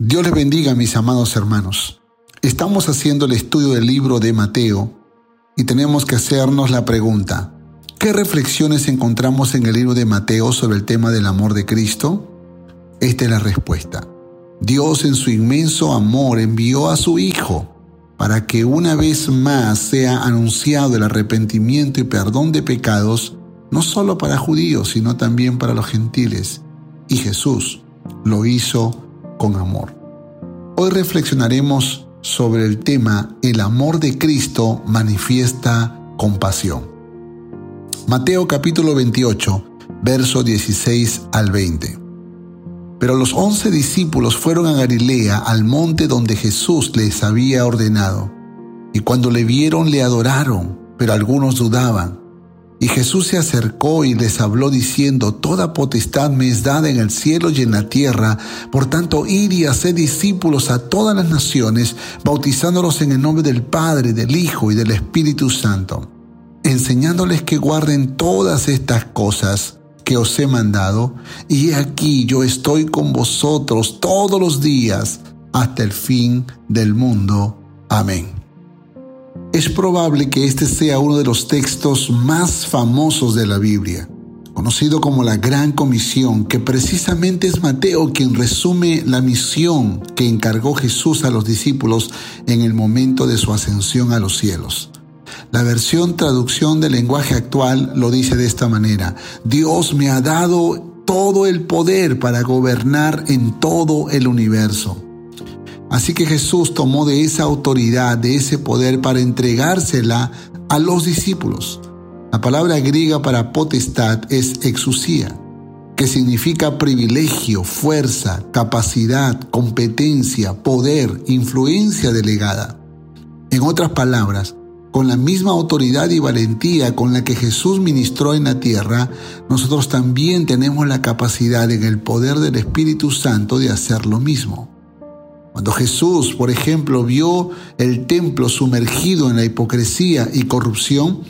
Dios les bendiga, mis amados hermanos. Estamos haciendo el estudio del libro de Mateo y tenemos que hacernos la pregunta, ¿qué reflexiones encontramos en el libro de Mateo sobre el tema del amor de Cristo? Esta es la respuesta. Dios en su inmenso amor envió a su Hijo para que una vez más sea anunciado el arrepentimiento y perdón de pecados, no solo para judíos, sino también para los gentiles. Y Jesús lo hizo con amor. Hoy reflexionaremos sobre el tema El amor de Cristo manifiesta compasión. Mateo capítulo 28, verso 16 al 20. Pero los once discípulos fueron a Galilea, al monte donde Jesús les había ordenado. Y cuando le vieron le adoraron, pero algunos dudaban. Y Jesús se acercó y les habló diciendo, Toda potestad me es dada en el cielo y en la tierra, por tanto id y haced discípulos a todas las naciones, bautizándolos en el nombre del Padre, del Hijo y del Espíritu Santo, enseñándoles que guarden todas estas cosas que os he mandado, y aquí yo estoy con vosotros todos los días hasta el fin del mundo. Amén. Es probable que este sea uno de los textos más famosos de la Biblia, conocido como la Gran Comisión, que precisamente es Mateo quien resume la misión que encargó Jesús a los discípulos en el momento de su ascensión a los cielos. La versión traducción del lenguaje actual lo dice de esta manera, Dios me ha dado todo el poder para gobernar en todo el universo. Así que Jesús tomó de esa autoridad, de ese poder para entregársela a los discípulos. La palabra griega para potestad es exusía, que significa privilegio, fuerza, capacidad, competencia, poder, influencia delegada. En otras palabras, con la misma autoridad y valentía con la que Jesús ministró en la tierra, nosotros también tenemos la capacidad en el poder del Espíritu Santo de hacer lo mismo. Cuando Jesús, por ejemplo, vio el templo sumergido en la hipocresía y corrupción,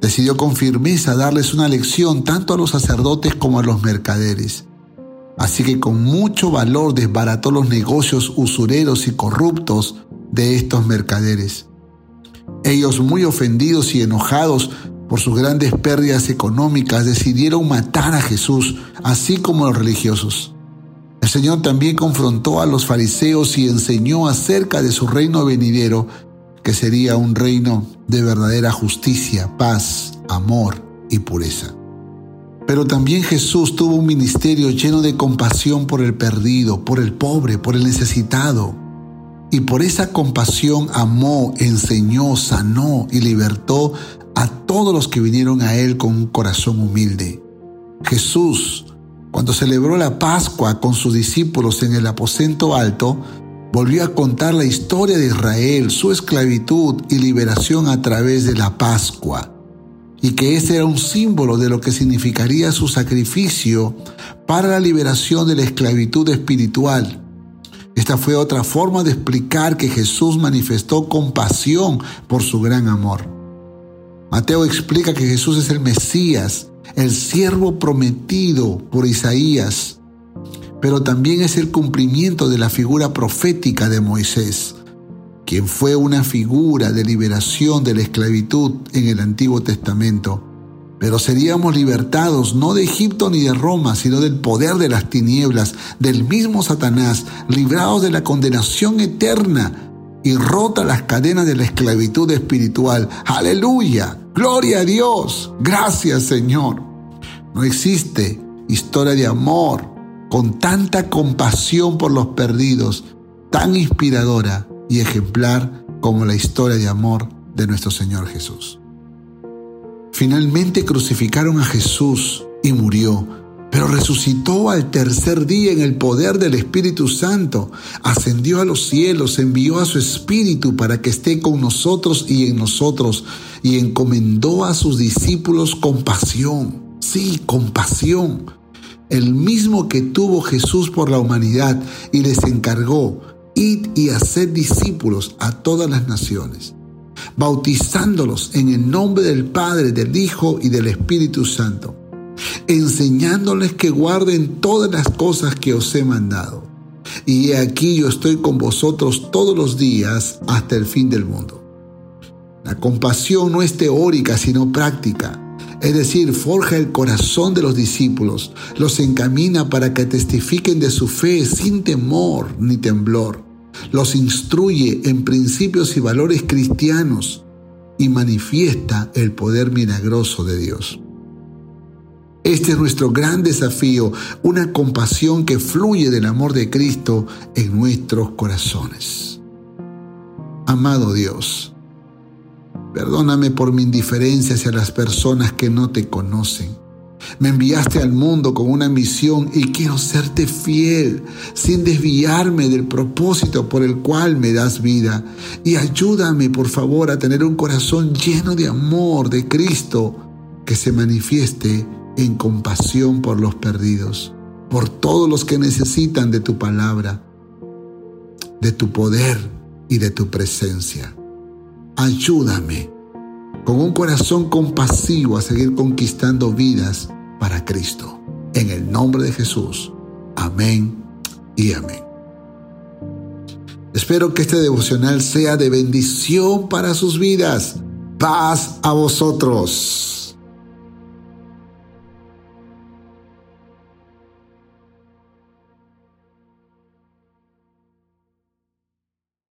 decidió con firmeza darles una lección tanto a los sacerdotes como a los mercaderes. Así que con mucho valor desbarató los negocios usureros y corruptos de estos mercaderes. Ellos, muy ofendidos y enojados por sus grandes pérdidas económicas, decidieron matar a Jesús, así como los religiosos. El Señor también confrontó a los fariseos y enseñó acerca de su reino venidero, que sería un reino de verdadera justicia, paz, amor y pureza. Pero también Jesús tuvo un ministerio lleno de compasión por el perdido, por el pobre, por el necesitado. Y por esa compasión amó, enseñó, sanó y libertó a todos los que vinieron a Él con un corazón humilde. Jesús cuando celebró la Pascua con sus discípulos en el aposento alto, volvió a contar la historia de Israel, su esclavitud y liberación a través de la Pascua, y que ese era un símbolo de lo que significaría su sacrificio para la liberación de la esclavitud espiritual. Esta fue otra forma de explicar que Jesús manifestó compasión por su gran amor. Mateo explica que Jesús es el Mesías, el siervo prometido por Isaías, pero también es el cumplimiento de la figura profética de Moisés, quien fue una figura de liberación de la esclavitud en el Antiguo Testamento. Pero seríamos libertados no de Egipto ni de Roma, sino del poder de las tinieblas, del mismo Satanás, librados de la condenación eterna y rota las cadenas de la esclavitud espiritual. Aleluya, gloria a Dios, gracias Señor. No existe historia de amor con tanta compasión por los perdidos, tan inspiradora y ejemplar como la historia de amor de nuestro Señor Jesús. Finalmente crucificaron a Jesús y murió, pero resucitó al tercer día en el poder del Espíritu Santo, ascendió a los cielos, envió a su Espíritu para que esté con nosotros y en nosotros, y encomendó a sus discípulos compasión Sí, compasión. El mismo que tuvo Jesús por la humanidad y les encargó, id y haced discípulos a todas las naciones, bautizándolos en el nombre del Padre, del Hijo y del Espíritu Santo, enseñándoles que guarden todas las cosas que os he mandado. y he aquí yo estoy con vosotros todos los días hasta el fin del mundo. La compasión no es teórica, sino práctica. Es decir, forja el corazón de los discípulos, los encamina para que testifiquen de su fe sin temor ni temblor, los instruye en principios y valores cristianos y manifiesta el poder milagroso de Dios. Este es nuestro gran desafío, una compasión que fluye del amor de Cristo en nuestros corazones. Amado Dios, perdóname por mi indiferencia hacia las personas que no te conocen. Me enviaste al mundo con una misión y quiero serte fiel, sin desviarme del propósito por el cual me das vida. Y ayúdame, por favor, a tener un corazón lleno de amor de Cristo que se manifieste en compasión por los perdidos, por todos los que necesitan de tu palabra, de tu poder y de tu presencia. Ayúdame con un corazón compasivo a seguir conquistando vidas para Cristo. En el nombre de Jesús. Amén y amén. Espero que este devocional sea de bendición para sus vidas. Paz a vosotros.